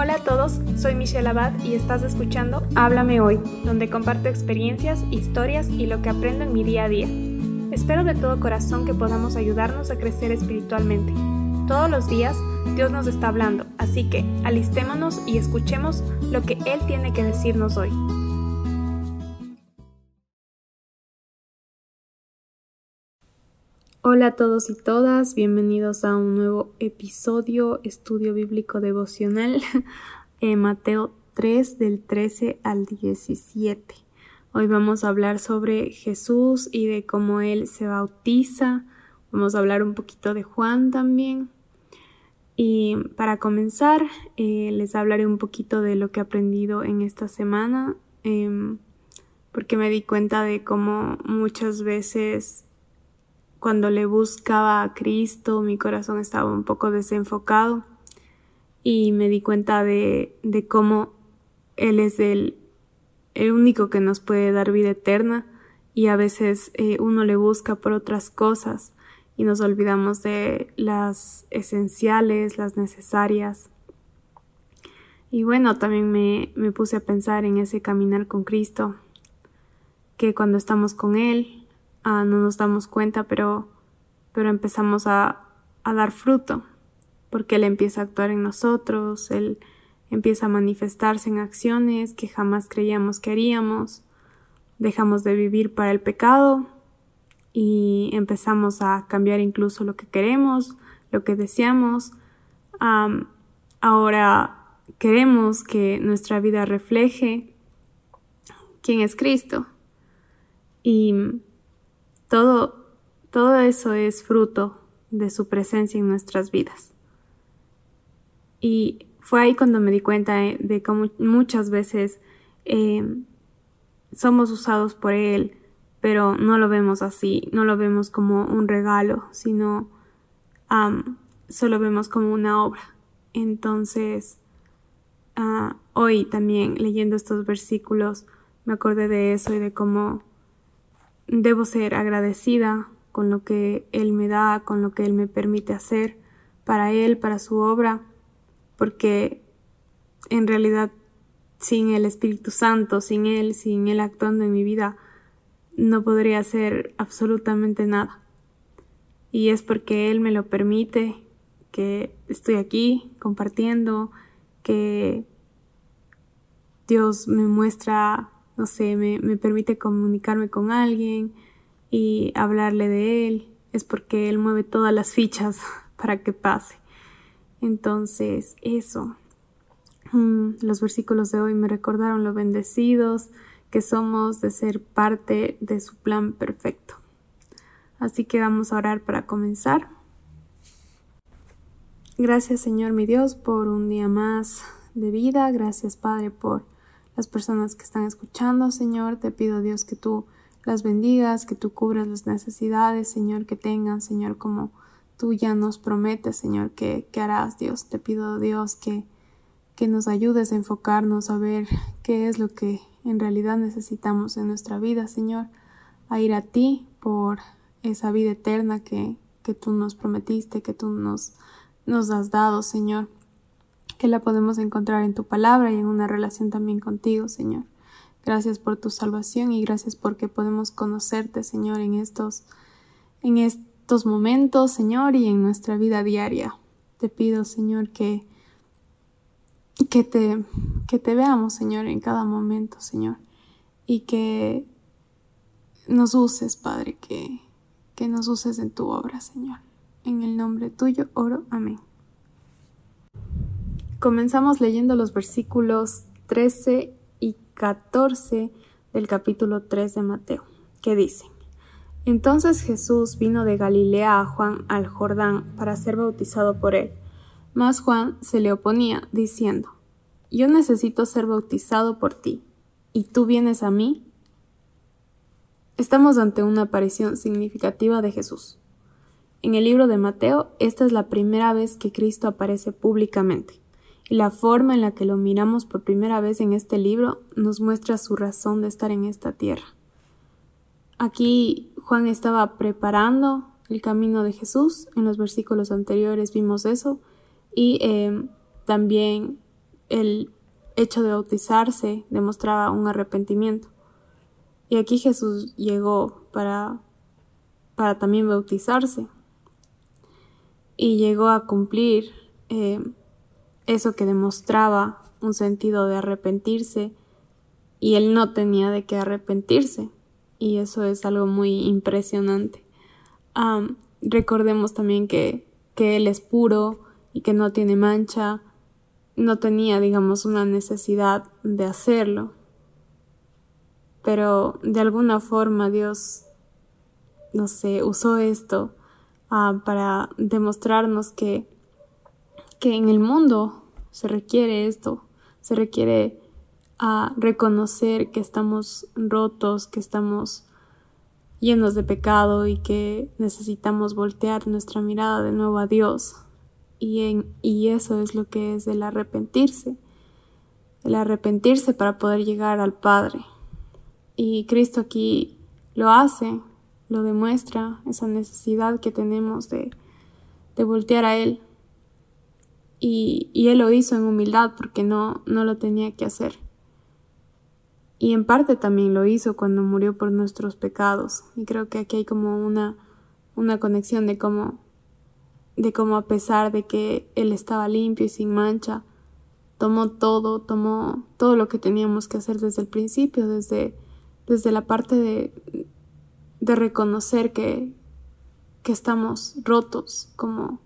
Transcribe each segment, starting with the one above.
Hola a todos, soy Michelle Abad y estás escuchando Háblame Hoy, donde comparto experiencias, historias y lo que aprendo en mi día a día. Espero de todo corazón que podamos ayudarnos a crecer espiritualmente. Todos los días Dios nos está hablando, así que alistémonos y escuchemos lo que Él tiene que decirnos hoy. Hola a todos y todas, bienvenidos a un nuevo episodio, estudio bíblico devocional, en Mateo 3 del 13 al 17. Hoy vamos a hablar sobre Jesús y de cómo Él se bautiza, vamos a hablar un poquito de Juan también. Y para comenzar, eh, les hablaré un poquito de lo que he aprendido en esta semana, em, porque me di cuenta de cómo muchas veces cuando le buscaba a Cristo, mi corazón estaba un poco desenfocado y me di cuenta de, cómo Él es el, el, único que nos puede dar vida eterna y a veces eh, uno le busca por otras cosas y nos olvidamos de las esenciales, las necesarias. Y bueno, también me, me puse a pensar en ese caminar con Cristo, que cuando estamos con Él, Ah, no nos damos cuenta, pero, pero empezamos a, a dar fruto, porque Él empieza a actuar en nosotros, Él empieza a manifestarse en acciones que jamás creíamos que haríamos, dejamos de vivir para el pecado y empezamos a cambiar incluso lo que queremos, lo que deseamos. ahora queremos que nuestra vida refleje quién es Cristo. Y todo, todo eso es fruto de su presencia en nuestras vidas. Y fue ahí cuando me di cuenta de cómo muchas veces eh, somos usados por Él, pero no lo vemos así, no lo vemos como un regalo, sino solo vemos como una obra. Entonces, ah, hoy también leyendo estos versículos, me acordé de eso y de cómo Debo ser agradecida con lo que Él me da, con lo que Él me permite hacer para Él, para su obra, porque en realidad sin el Espíritu Santo, sin Él, sin Él actuando en mi vida, no podría hacer absolutamente nada. Y es porque Él me lo permite que estoy aquí compartiendo, que Dios me muestra no sé, me, me permite comunicarme con alguien y hablarle de él, es porque él mueve todas las fichas para que pase. Entonces, eso. Mm, los versículos de hoy me recordaron lo bendecidos que somos de ser parte de su plan perfecto. Así que vamos a orar para comenzar. Gracias Señor mi Dios por un día más de vida. Gracias Padre por las personas que están escuchando, Señor. Te pido, Dios, que tú las bendigas, que tú cubras las necesidades, Señor, que tengan, Señor, como tú ya nos prometes, Señor, que, harás, Dios. Te pido, Dios, que, que nos ayudes a enfocarnos a ver qué es lo que en realidad necesitamos en nuestra vida, Señor, a ir a ti por esa vida eterna que, que tú nos prometiste, que tú nos, nos has dado, Señor que la podemos encontrar en tu palabra y en una relación también contigo, Señor. Gracias por tu salvación y gracias porque podemos conocerte, Señor, en estos, en estos momentos, Señor, y en nuestra vida diaria. Te pido, Señor, que, que, te, que te veamos, Señor, en cada momento, Señor, y que nos uses, Padre, que, que nos uses en tu obra, Señor. En el nombre tuyo oro. Amén. Comenzamos leyendo los versículos 13 y 14 del capítulo 3 de Mateo, que dicen, Entonces Jesús vino de Galilea a Juan al Jordán para ser bautizado por él. Mas Juan se le oponía, diciendo, Yo necesito ser bautizado por ti, ¿y tú vienes a mí? Estamos ante una aparición significativa de Jesús. En el libro de Mateo, esta es la primera vez que Cristo aparece públicamente y la forma en la que lo miramos por primera vez en este libro nos muestra su razón de estar en esta tierra. Aquí Juan estaba preparando el camino de Jesús, en los versículos anteriores vimos eso, y em, también el hecho de bautizarse demostraba un arrepentimiento. Y aquí Jesús llegó para, para también bautizarse. Y llegó a cumplir eh, eso que demostraba un sentido de arrepentirse y él no tenía de qué arrepentirse. Y eso es algo muy impresionante. recordemos también que, que él es puro y que no tiene mancha. No tenía, digamos, una necesidad de hacerlo. Pero de alguna forma Dios, no sé, usó esto ah, para demostrarnos que, que en el mundo se requiere esto, se requiere a reconocer que estamos rotos, que estamos llenos de pecado y que necesitamos voltear nuestra mirada de nuevo a Dios. Y, en, y eso es lo que es el arrepentirse, el arrepentirse para poder llegar al Padre. Y Cristo aquí lo hace, lo demuestra, esa necesidad que tenemos de, de voltear a Él. Y, y Él lo hizo en humildad porque no, no lo tenía que hacer. Y en parte también lo hizo cuando murió por nuestros pecados. Y creo que aquí hay como una, una conexión de cómo, de cómo a pesar de que Él estaba limpio y sin mancha, tomó todo, tomó todo lo que teníamos que hacer desde el principio, desde, desde la parte de, de reconocer que, que estamos rotos como,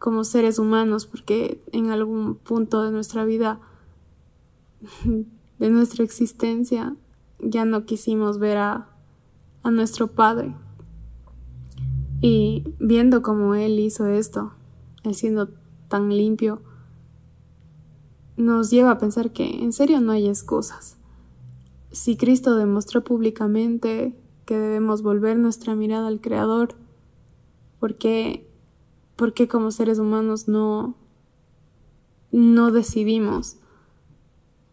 como seres humanos, porque en algún punto de nuestra vida de nuestra existencia, ya no quisimos ver a, a nuestro Padre. Y viendo cómo Él hizo esto, Él siendo tan limpio, nos lleva a pensar que en serio no hay excusas. Si Cristo demostró públicamente que debemos volver nuestra mirada al Creador, ¿por qué, por qué como seres humanos no, no decidimos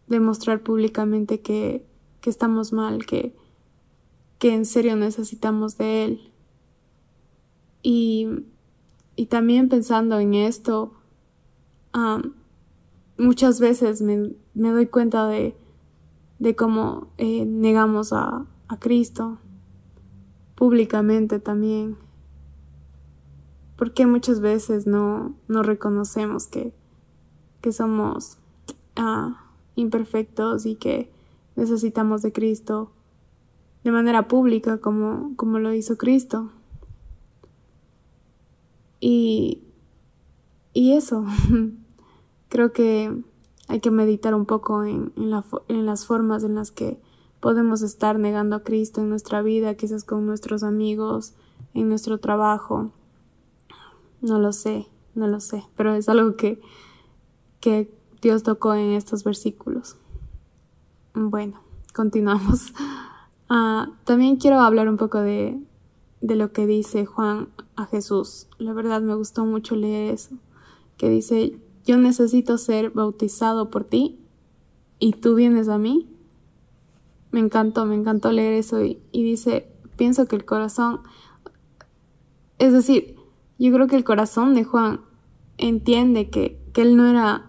demostrar públicamente que, que estamos mal, que, que en serio necesitamos de Él. Y, y también pensando en esto, muchas veces me, me, doy cuenta de, de cómo eh, negamos a, a Cristo públicamente también. Porque muchas veces no, no reconocemos que, que somos ah, imperfectos y que necesitamos de Cristo de manera pública como, como lo hizo Cristo. Y, y eso, creo que hay que meditar un poco en, en las formas en las que podemos estar negando a Cristo en nuestra vida, quizás con nuestros amigos, en nuestro trabajo. No lo sé, no lo sé, pero es algo que, que Dios tocó en estos versículos. Bueno, continuamos. Ah, también quiero hablar un poco de, de lo que dice Juan a Jesús. La verdad me gustó mucho leer eso, que dice, yo necesito ser bautizado por ti y tú vienes a mí. Me encantó, me encantó leer eso y, y dice, pienso que el corazón, es decir, yo creo que el corazón de Juan entiende que, que él no era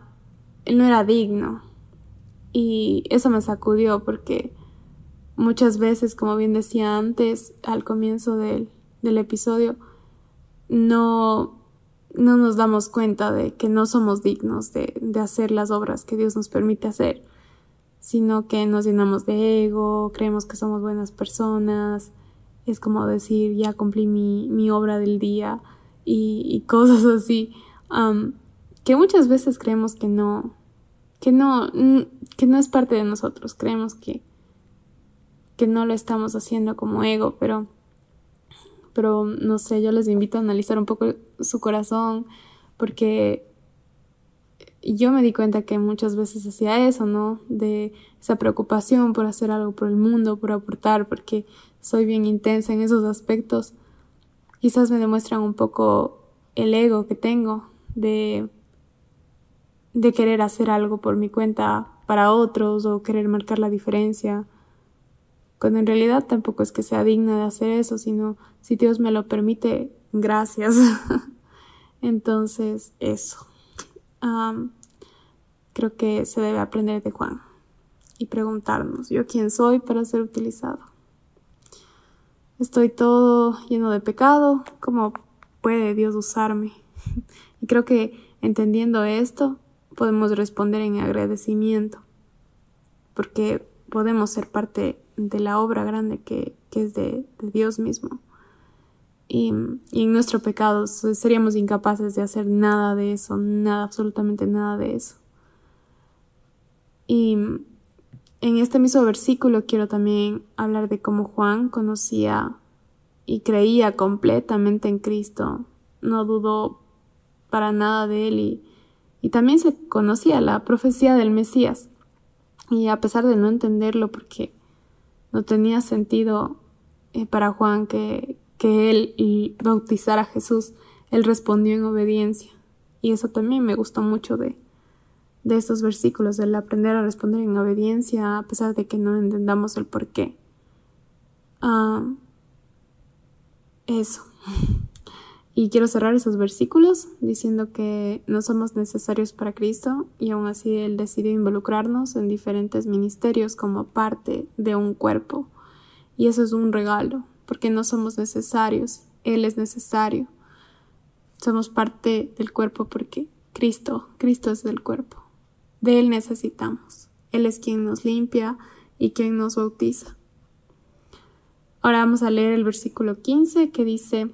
él no era digno. Y eso me sacudió porque muchas veces, como bien decía antes, al comienzo del, del episodio, no, no nos damos cuenta de que no somos dignos de, de hacer las obras que Dios nos permite hacer, sino que nos llenamos de ego, creemos que somos buenas personas, es como decir, ya cumplí mi, mi obra del día y, y cosas así, que muchas veces creemos que no, que no, que no es parte de nosotros. Creemos que, que no lo estamos haciendo como ego, pero, pero no sé, yo les invito a analizar un poco su corazón, porque yo me di cuenta que muchas veces hacía eso, ¿no? De esa preocupación por hacer algo por el mundo, por aportar, porque soy bien intensa en esos aspectos. Quizás me demuestran un poco el ego que tengo de de querer hacer algo por mi cuenta para otros o querer marcar la diferencia, cuando en realidad tampoco es que sea digna de hacer eso, sino si Dios me lo permite, gracias. Entonces, eso. creo que se debe aprender de Juan y preguntarnos, ¿yo quién soy para ser utilizado? Estoy todo lleno de pecado, ¿cómo puede Dios usarme? Y creo que entendiendo esto, podemos responder en agradecimiento, porque podemos ser parte de la obra grande que, es de, Dios mismo. Y, y, en nuestro pecado seríamos incapaces de hacer nada de eso, nada, absolutamente nada de eso. Y en este mismo versículo quiero también hablar de cómo Juan conocía y creía completamente en Cristo, no dudó para nada de él y, y también se conocía la profecía del Mesías. Y a pesar de no entenderlo, porque no tenía sentido eh, para Juan que, que él bautizara a Jesús, él respondió en obediencia. Y eso también me gustó mucho de, de estos versículos, del aprender a responder en obediencia a pesar de que no entendamos el por qué. Ah, eso. Y quiero cerrar esos versículos diciendo que no somos necesarios para Cristo y aún así Él decidió involucrarnos en diferentes ministerios como parte de un cuerpo. Y eso es un regalo, porque no somos necesarios, Él es necesario. Somos parte del cuerpo porque Cristo, Cristo es del cuerpo. De Él necesitamos. Él es quien nos limpia y quien nos bautiza. Ahora vamos a leer el versículo 15 que dice,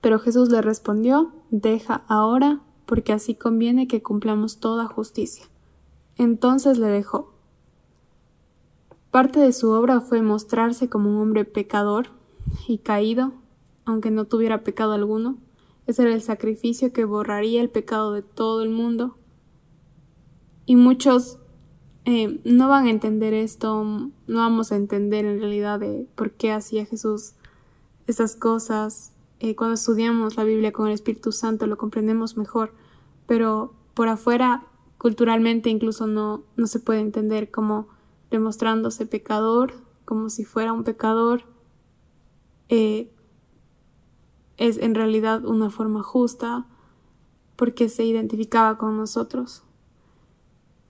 pero Jesús le respondió, deja ahora, porque así conviene que cumplamos toda justicia. Entonces le dejó. Parte de su obra fue mostrarse como un hombre pecador y caído, aunque no tuviera pecado alguno. Ese era el sacrificio que borraría el pecado de todo el mundo. Y muchos eh, no van a entender esto, no vamos a entender en realidad de por qué hacía Jesús esas cosas, eh, cuando estudiamos la Biblia con el Espíritu Santo lo comprendemos mejor, pero por afuera, culturalmente incluso no, no se puede entender como demostrándose pecador, como si fuera un pecador, eh, es en realidad una forma justa porque se identificaba con nosotros.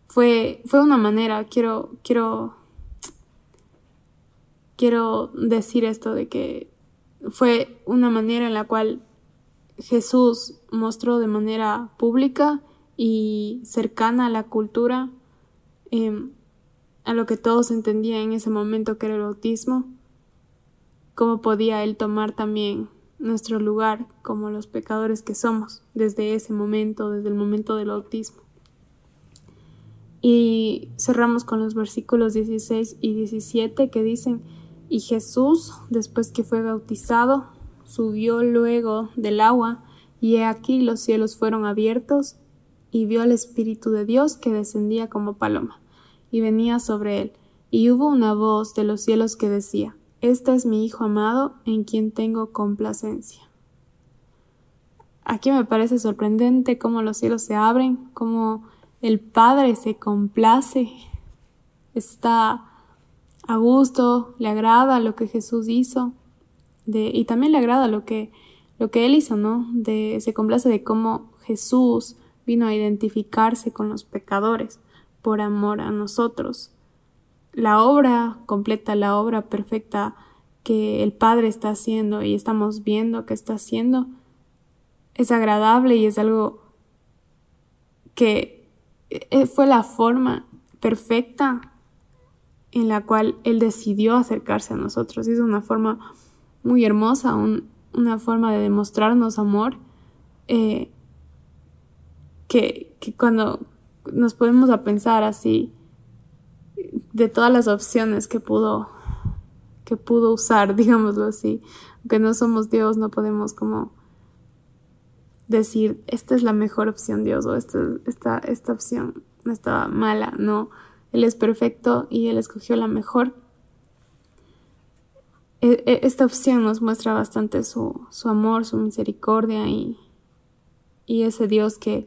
Fue, fue una manera, quiero, quiero, quiero decir esto de que fue una manera en la cual Jesús mostró de manera pública y cercana a la cultura, em, a lo que todos entendían en ese momento que era el bautismo, cómo podía Él tomar también nuestro lugar como los pecadores que somos desde ese momento, desde el momento del bautismo. Y cerramos con los versículos 16 y 17 que dicen, y Jesús, después que fue bautizado, subió luego del agua, y he aquí los cielos fueron abiertos, y vio al Espíritu de Dios que descendía como paloma, y venía sobre él, y hubo una voz de los cielos que decía, Este es mi Hijo amado, en quien tengo complacencia. Aquí me parece sorprendente cómo los cielos se abren, cómo el Padre se complace, está a gusto, le agrada lo que Jesús hizo y también le agrada lo que, lo que él hizo, ¿no? De, se complace de cómo Jesús vino a identificarse con los pecadores por amor a nosotros. La obra completa, la obra perfecta que el Padre está haciendo y estamos viendo que está haciendo es agradable y es algo que fue la forma perfecta en la cual Él decidió acercarse a nosotros. Es una forma muy hermosa, una forma de demostrarnos amor, eh, que, cuando nos ponemos a pensar así, de todas las opciones que pudo, que pudo usar, digámoslo así, aunque no somos Dios, no podemos como decir, esta es la mejor opción Dios o esta, esta, esta opción no estaba mala, no él es perfecto y Él escogió la mejor. E, e, esta opción nos muestra bastante su, amor, su misericordia y, y ese Dios que,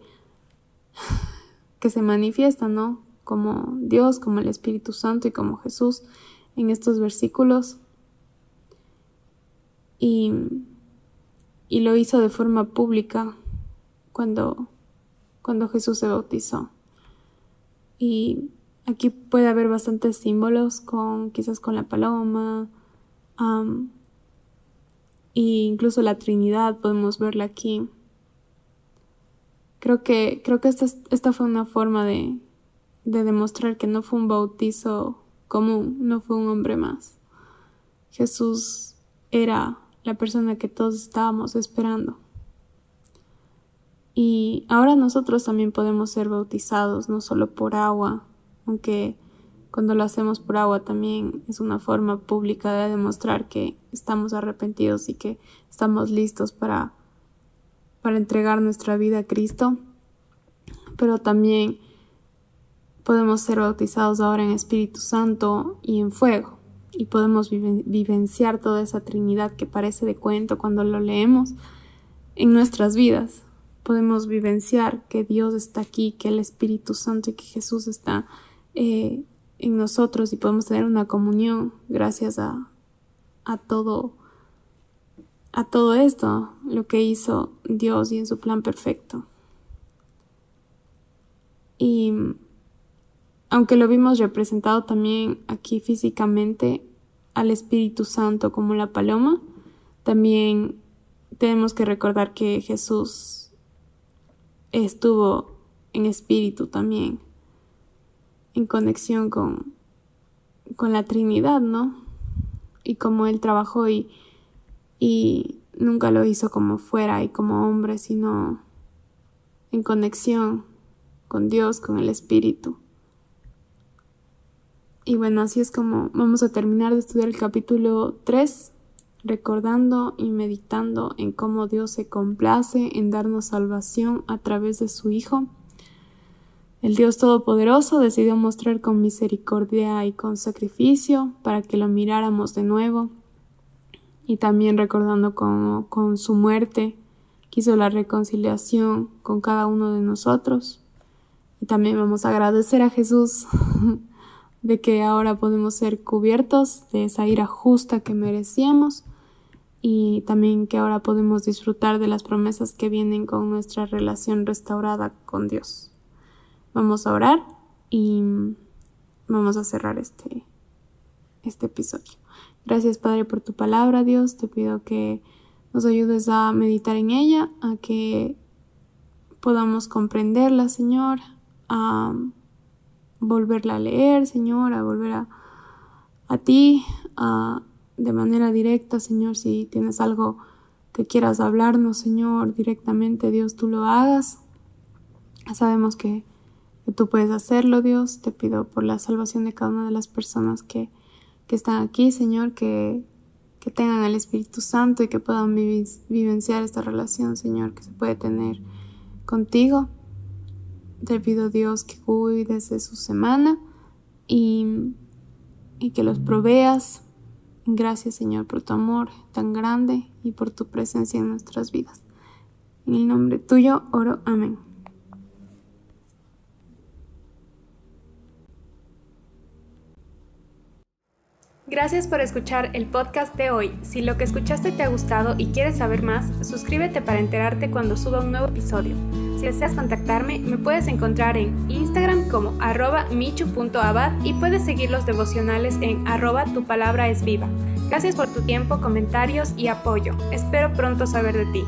que se manifiesta, ¿no? Como Dios, como el Espíritu Santo y como Jesús en estos versículos. Y, y lo hizo de forma pública cuando, cuando Jesús se bautizó. Y aquí puede haber bastantes símbolos con quizás con la paloma. e incluso la Trinidad podemos verla aquí. Creo que, creo que esta, esta fue una forma de, de demostrar que no fue un bautizo común, no fue un hombre más. Jesús era la persona que todos estábamos esperando. Y ahora nosotros también podemos ser bautizados, no solo por agua, aunque cuando lo hacemos por agua también es una forma pública de demostrar que estamos arrepentidos y que estamos listos para para entregar nuestra vida a Cristo, pero también podemos ser bautizados ahora en Espíritu Santo y en fuego y podemos vivenciar toda esa Trinidad que parece de cuento cuando lo leemos en nuestras vidas. Podemos vivenciar que Dios está aquí, que el Espíritu Santo y que Jesús está eh, en nosotros y podemos tener una comunión gracias a, a todo a todo esto, lo que hizo Dios y en su plan perfecto. Y aunque lo vimos representado también aquí físicamente al Espíritu Santo como la paloma, también tenemos que recordar que Jesús estuvo en espíritu también, en conexión con, con la Trinidad, ¿no? Y como Él trabajó y y nunca lo hizo como fuera y como hombre, sino en conexión con Dios, con el Espíritu. Y bueno, así es como vamos a terminar de estudiar el capítulo 3, recordando y meditando en cómo Dios se complace en darnos salvación a través de su Hijo. El Dios Todopoderoso decidió mostrar con misericordia y con sacrificio para que lo miráramos de nuevo y también recordando cómo con su muerte quiso la reconciliación con cada uno de nosotros. Y también vamos a agradecer a Jesús de que ahora podemos ser cubiertos de esa ira justa que merecíamos y también que ahora podemos disfrutar de las promesas que vienen con nuestra relación restaurada con Dios. Vamos a orar y vamos a cerrar este, este episodio. Gracias Padre por tu palabra, Dios. Te pido que nos ayudes a meditar en ella, a que podamos comprenderla, Señor, volverla a leer, Señor, a volver a, a ti, a, de manera directa, Señor, si tienes algo que quieras hablarnos, Señor, directamente, Dios, tú lo hagas. Sabemos que, que tú puedes hacerlo, Dios. Te pido por la salvación de cada una de las personas que que están aquí, Señor, que, que tengan el Espíritu Santo y que puedan vivenciar esta relación, Señor, que se puede tener contigo. Te pido, Dios, que cuides de su semana y, y que los proveas. Gracias, Señor, por tu amor tan grande y por tu presencia en nuestras vidas. En el nombre tuyo oro. Amén. Gracias por escuchar el podcast de hoy. Si lo que escuchaste te ha gustado y quieres saber más, suscríbete para enterarte cuando suba un nuevo episodio. Si deseas contactarme, me puedes encontrar en Instagram como arroba michu.abad y puedes seguir los devocionales en arroba tu palabra es viva. Gracias por tu tiempo, comentarios y apoyo. Espero pronto saber de ti.